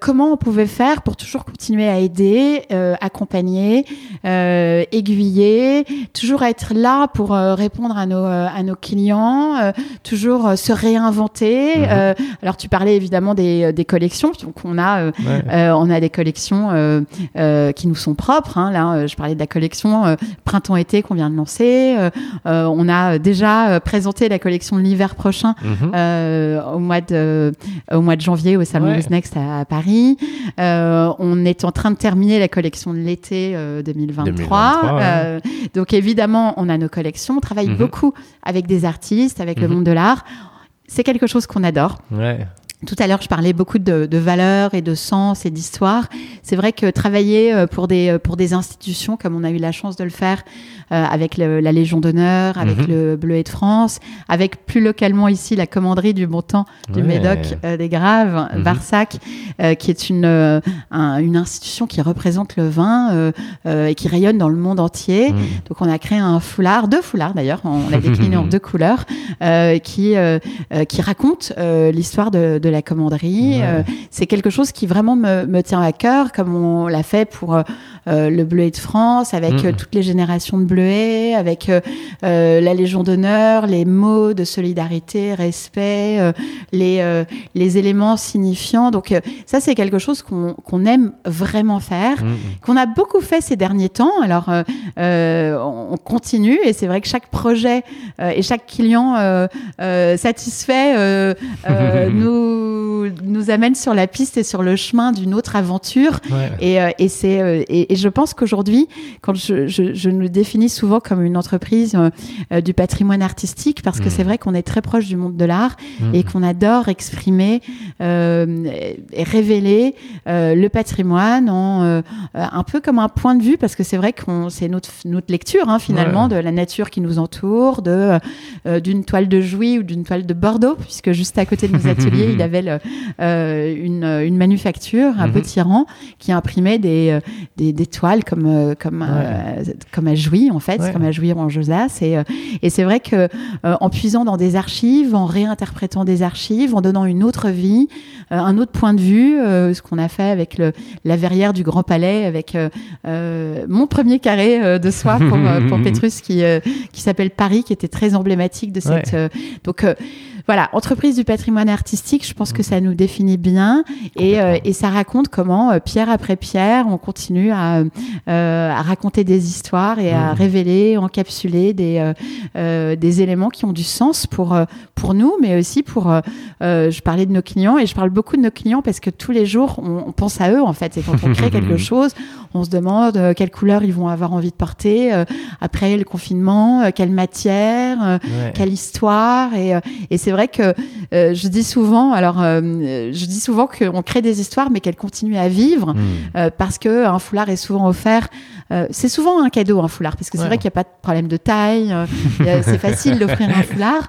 comment on pouvait faire pour toujours continuer à aider, accompagner, aiguiller, toujours être là pour répondre à nos, à nos clients, toujours se réinventer. Mhm. alors tu parlais évidemment des, des collections, donc on a, on a des collections qui nous sont propres. Hein. Là, je parlais de la collection printemps-été qu'on vient de lancer. on a déjà présenté la collection de l'hiver prochain mhm. au mois de au mois de janvier au salon Next à, Paris. on est en train de terminer la collection de l'été 2023. donc évidemment, on a nos collections. On travaille mhm. beaucoup avec des artistes, avec le mhm. monde de l'art. C'est quelque chose qu'on adore. Ouais. Tout à l'heure, je parlais beaucoup de, de valeurs et de sens et d'histoire. C'est vrai que travailler euh, pour des, euh, pour des institutions, comme on a eu la chance de le faire euh, avec la Légion d'honneur, avec mhm. le Bleuet de France, avec plus localement ici la commanderie du Bon Temps du Médoc des Graves, mm Barsac, qui est une, une institution qui représente le vin et qui rayonne dans le monde entier. Mhm. Donc, on a créé un foulard, deux foulards d'ailleurs, on l'a décliné en deux couleurs, qui, qui raconte l'histoire de de la commanderie. Euh, c'est quelque chose qui vraiment me, me, tient à cœur, comme on l'a fait pour euh, euh, le Bleuet de France, avec mm. toutes les générations de Avec la Légion d'honneur, les mots de solidarité, respect, les, les éléments signifiants. Donc ça, c'est quelque chose qu'on aime vraiment faire, mm, mm. qu'on a beaucoup fait ces derniers temps. Alors, on continue et c'est vrai que chaque projet et chaque client satisfait nous nous, amène sur la piste et sur le chemin d'une autre aventure. Et, euh, et c'est, euh, et, je pense qu'aujourd'hui, quand je, je, je, nous définis souvent comme une entreprise euh, du patrimoine artistique, parce que mmh. c'est vrai qu'on est très proche du monde de l'art mmh. et qu'on adore exprimer et révéler le patrimoine en un peu comme un point de vue, parce que c'est vrai qu'on c'est notre, notre lecture hein, finalement de la nature qui nous entoure, de d'une toile de Jouy ou d'une toile de Bordeaux, puisque juste à côté de nos ateliers, il avait euh, une, une, manufacture, un petit rang, qui imprimait des, euh, des, des toiles comme, euh, comme, comme à Jouy, en fait, comme à Jouy en Josas. Et, et c'est vrai que en puisant dans des archives, en réinterprétant des archives, en donnant une autre vie, un autre point de vue, ce qu'on a fait avec le, la verrière du Grand Palais, avec mon premier carré de soie pour, pour Petrus qui, qui s'appelle Paris, qui était très emblématique de cette. donc voilà, entreprise du patrimoine artistique, je pense que ça nous définit bien et, euh, et ça raconte comment, euh, pierre après pierre, on continue à, euh, à raconter des histoires et à mmh. révéler, encapsuler des, des éléments qui ont du sens pour, pour nous, mais aussi pour. je parlais de nos clients et je parle beaucoup de nos clients parce que tous les jours, on, on pense à eux en fait. Et quand on crée quelque chose, on se demande quelle couleur ils vont avoir envie de porter après le confinement, quelle matière, quelle histoire. Et, et c'est vrai que euh, je dis souvent, alors euh, je dis souvent qu'on crée des histoires, mais qu'elles continuent à vivre hmm. euh, parce que un foulard est souvent offert. c'est souvent un cadeau un foulard parce que c'est vrai qu'il n'y a pas de problème de taille. c'est facile d'offrir un foulard.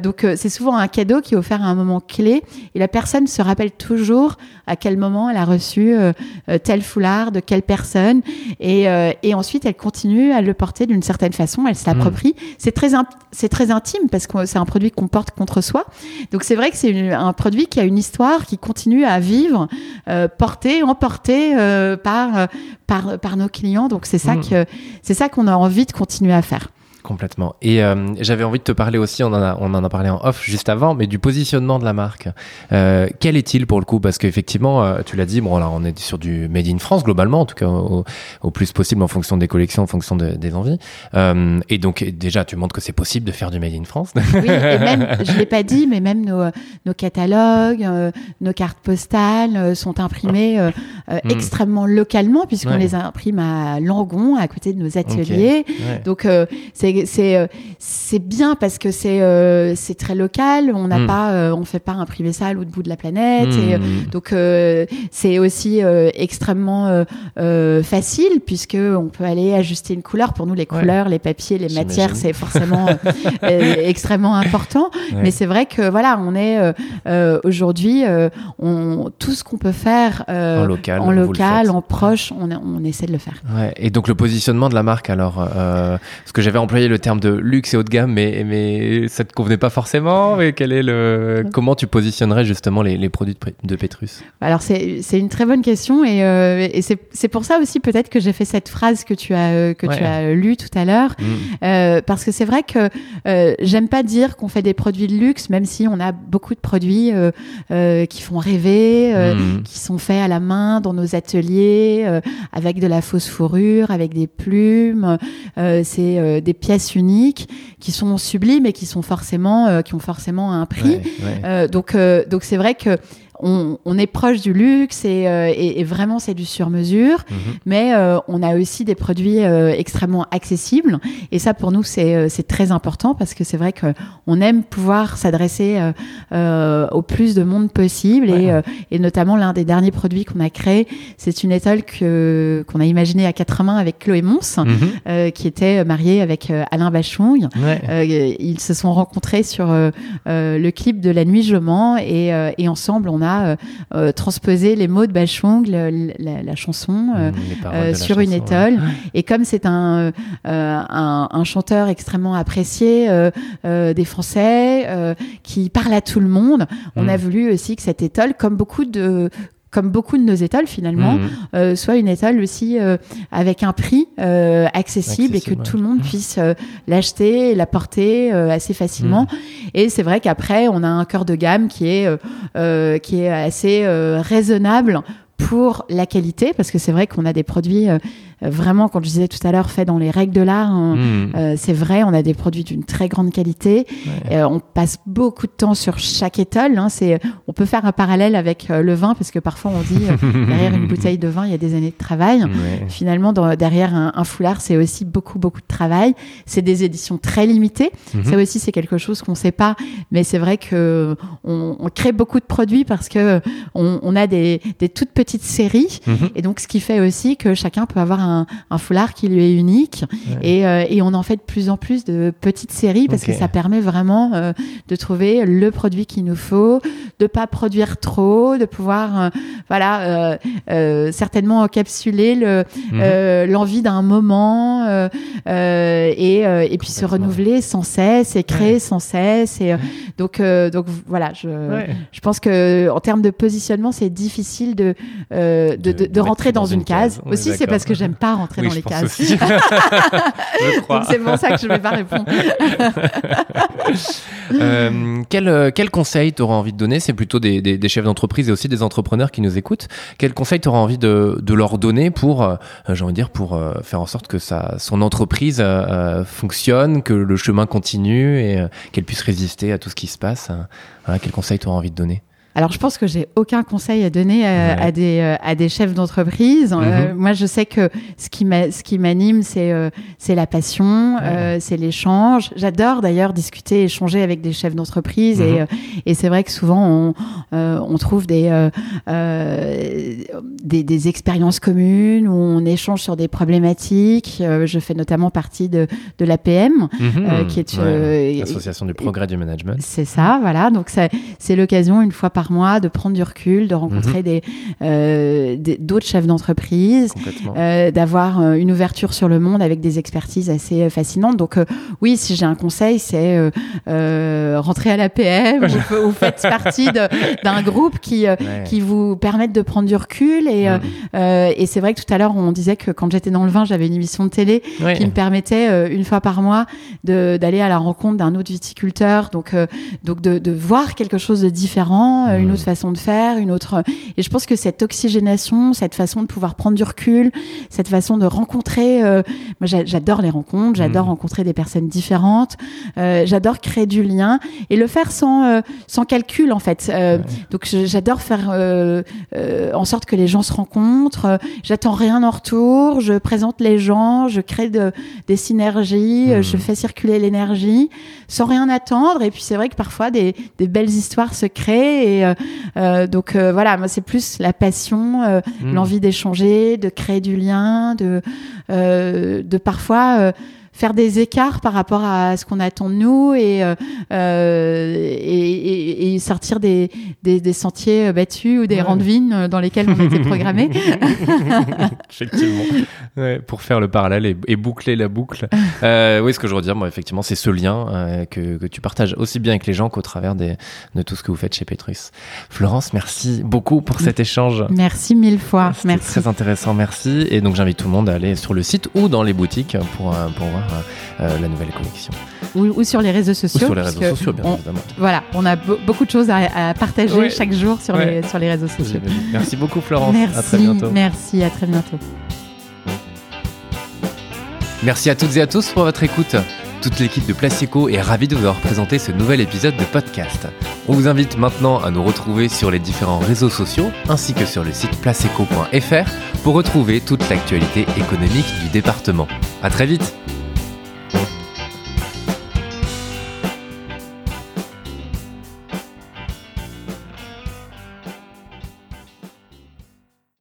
donc c'est souvent un cadeau qui est offert à un moment clé et la personne se rappelle toujours à quel moment elle a reçu tel foulard de quelle personne et, et ensuite elle continue à le porter d'une certaine façon. Elle s'approprie. Hmm. C'est très c'est très intime parce que c'est un produit qu'on porte contre soi. Donc c'est vrai que c'est un produit qui a une histoire qui continue à vivre, euh, porté, emporté euh, par, euh, par, par nos clients. Donc c'est ça mmh. que c'est ça qu'on a envie de continuer à faire. Complètement. Et euh, j'avais envie de te parler aussi, on en, a, on en a parlé en off juste avant, mais du positionnement de la marque. Euh, quel est-il pour le coup? Parce qu'effectivement, euh, tu l'as dit, bon, là, on est sur du Made in France globalement, en tout cas au, au plus possible en fonction des collections, en fonction de, des envies. Euh, et donc, déjà, tu montres que c'est possible de faire du Made in France. Oui, et même, je l'ai pas dit, mais même nos, nos catalogues, nos cartes postales sont imprimées mm. extrêmement localement, puisqu'on les imprime à Langon, à côté de nos ateliers. Donc, c'est c'est euh, c'est bien parce que c'est euh, c'est très local. On n'a mm. pas, euh, on fait pas imprimer ça à l'autre bout de la planète. Et, mm. donc c'est aussi extrêmement facile puisque on peut aller ajuster une couleur. Pour nous, les couleurs, les papiers, les matières, c'est forcément extrêmement important. Mais c'est vrai que voilà, on est aujourd'hui, on tout ce qu'on peut faire en local, en, local, en proche, on, on essaie de le faire. Et donc le positionnement de la marque alors, ce que j'avais employé employé le terme de luxe et haut de gamme, mais, mais ça te convenait pas forcément. Et quel est le, comment tu positionnerais justement les, les produits de, Petrus? Alors, c'est une très bonne question. Et, euh, et c'est pour ça aussi peut-être que j'ai fait cette phrase que tu as, euh, que tu as lue tout à l'heure. Mm. Euh, parce que c'est vrai que euh, j'aime pas dire qu'on fait des produits de luxe, même si on a beaucoup de produits euh, qui font rêver, mm. qui sont faits à la main dans nos ateliers, avec de la fausse fourrure, avec des plumes. c'est des pièces uniques qui sont sublimes et qui sont forcément, qui ont forcément un prix. donc, donc c'est vrai que on, est proche du luxe et, euh, vraiment c'est du sur-mesure, mhm. mais euh, on a aussi des produits euh, extrêmement accessibles et ça pour nous c'est très important parce que c'est vrai qu'on aime pouvoir s'adresser au plus de monde possible et, notamment l'un des derniers produits qu'on a créé, c'est une étole que qu'on a imaginée à quatre mains avec Chloé Mons, mhm. qui était mariée avec Alain Bachung. ils se sont rencontrés sur le clip de La Nuit Je mens et, et ensemble on a euh, euh, transposer les mots de Bachung, la, chanson, mmh, euh, sur une étole. Et comme c'est un, un, chanteur extrêmement apprécié des Français, qui parle à tout le monde, on mmh. a voulu aussi que cette étole, comme beaucoup de comme beaucoup de nos étoiles finalement, mmh. soit une étole aussi avec un prix accessible, et que tout le monde puisse l'acheter et la porter assez facilement. Et c'est vrai qu'après, on a un cœur de gamme qui est, euh, euh, qui est assez euh, raisonnable pour la qualité, parce que c'est vrai qu'on a des produits euh, vraiment, quand je disais tout à l'heure, fait dans les règles de l'art, hein, hmm. euh, c'est vrai, on a des produits d'une très grande qualité. Euh, on passe beaucoup de temps sur chaque étole. Hein, c'est, on peut faire un parallèle avec le vin parce que parfois on dit derrière une bouteille de vin, il y a des années de travail. Finalement, derrière un, foulard, c'est aussi beaucoup beaucoup de travail. C'est des éditions très limitées. Mhm. Ça aussi, c'est quelque chose qu'on ne sait pas, mais c'est vrai que on, crée beaucoup de produits parce que on, a des, des, toutes petites séries, mhm. et donc ce qui fait aussi que chacun peut avoir un un, foulard qui lui est unique. Euh, et, on en fait de plus en plus de petites séries parce que ça permet vraiment euh, de trouver le produit qu'il nous faut, de pas produire trop, de pouvoir, euh, voilà, certainement encapsuler le, mhm. l'envie d'un moment et, et puis se renouveler sans cesse et créer sans cesse. Et donc, donc voilà, je, je pense que en termes de positionnement, c'est difficile de, de, de, rentrer dans, une case. Aussi, c'est parce que j'aime pas rentrer dans les cases. c'est pour ça que je ne vais pas répondre. euh, quel, euh, quel conseil tu auras envie de donner? C'est plutôt des, des, chefs d'entreprise et aussi des entrepreneurs qui nous écoutent. Quel conseil tu auras envie de, de, leur donner pour, euh, j'ai envie de dire, pour euh, faire en sorte que ça, son entreprise fonctionne, que le chemin continue et qu'elle puisse résister à tout ce qui se passe? Voilà, Quel conseil tu auras envie de donner? Alors, je pense que j'ai aucun conseil à donner euh, à, des, euh, à des chefs d'entreprise. Euh, mhm. moi, je sais que ce qui m'anime, c'est c'est la passion, c'est l'échange. J'adore d'ailleurs discuter, échanger avec des chefs d'entreprise. Et, mhm. et c'est vrai que souvent, on, on trouve des, des, des, expériences communes où on échange sur des problématiques. je fais notamment partie de, de l'APM, mhm. qui est l'association du progrès du management. C'est ça, voilà. Donc, c'est l'occasion, une fois par moi de prendre du recul, de rencontrer mhm. euh, des d'autres chefs d'entreprise, euh, d'avoir euh, une ouverture sur le monde avec des expertises assez fascinantes. Donc oui, si j'ai un conseil, c'est rentrer à l'APM ou, vous faites partie d'un groupe qui qui vous permette de prendre du recul. Et, mhm. et c'est vrai que tout à l'heure on disait que quand j'étais dans le vin, j'avais une émission de télé qui me permettait une fois par mois d'aller à la rencontre d'un autre viticulteur, donc donc de, de voir quelque chose de différent, une autre façon de faire, une autre. Et je pense que cette oxygénation, cette façon de pouvoir prendre du recul, cette façon de rencontrer. Euh, moi, j'adore les rencontres, j'adore mm. rencontrer des personnes différentes, euh, j'adore créer du lien et le faire sans euh, sans calcul en fait. Donc j'adore faire en sorte que les gens se rencontrent. J'attends rien en retour, je présente les gens, je crée de, des synergies, mm. je fais circuler l'énergie sans rien attendre. Et puis c'est vrai que parfois des, des belles histoires se créent et euh, euh, donc euh, voilà, moi c'est plus la passion, mm. l'envie d'échanger, de créer du lien, de, de parfois faire des écarts par rapport à ce qu'on attend de nous et, et, et, sortir des, des, des, sentiers battus ou des ouais. vignes dans lesquels on était programmé. effectivement. Ouais, pour faire le parallèle et, boucler la boucle. Euh, oui, ce que je veux dire, moi, effectivement, c'est ce lien euh, que, que, tu partages aussi bien avec les gens qu'au travers des, de tout ce que vous faites chez Petrus. Florence, merci beaucoup pour cet échange. Merci mille fois. Merci. Très intéressant, merci. Et donc, j'invite tout le monde à aller sur le site ou dans les boutiques pour, euh, pour voir euh, la nouvelle collection. Ou, ou, sur les réseaux sociaux. Ou sur les réseaux sociaux, bien on, évidemment. Voilà, on a beaucoup de choses à, à partager ouais. chaque jour sur, ouais. les, sur les réseaux sociaux. Merci beaucoup, Florence. Merci, à très bientôt. Merci, à très bientôt. Merci à toutes et à tous pour votre écoute. Toute l'équipe de Placico est ravie de vous avoir présenté ce nouvel épisode de podcast. On vous invite maintenant à nous retrouver sur les différents réseaux sociaux ainsi que sur le site placeco.fr pour retrouver toute l'actualité économique du département. À très vite!